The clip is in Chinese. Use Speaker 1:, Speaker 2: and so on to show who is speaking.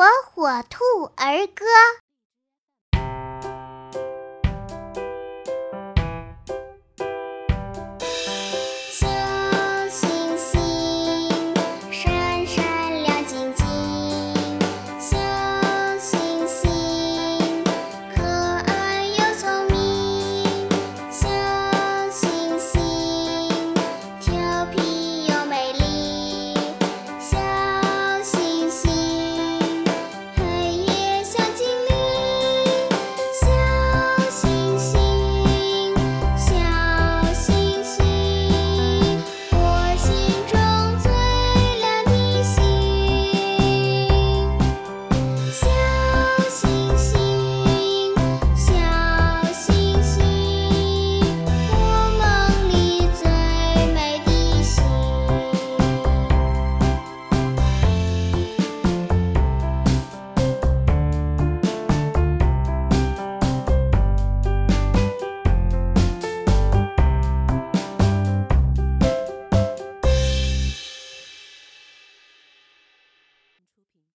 Speaker 1: 火火兔儿歌。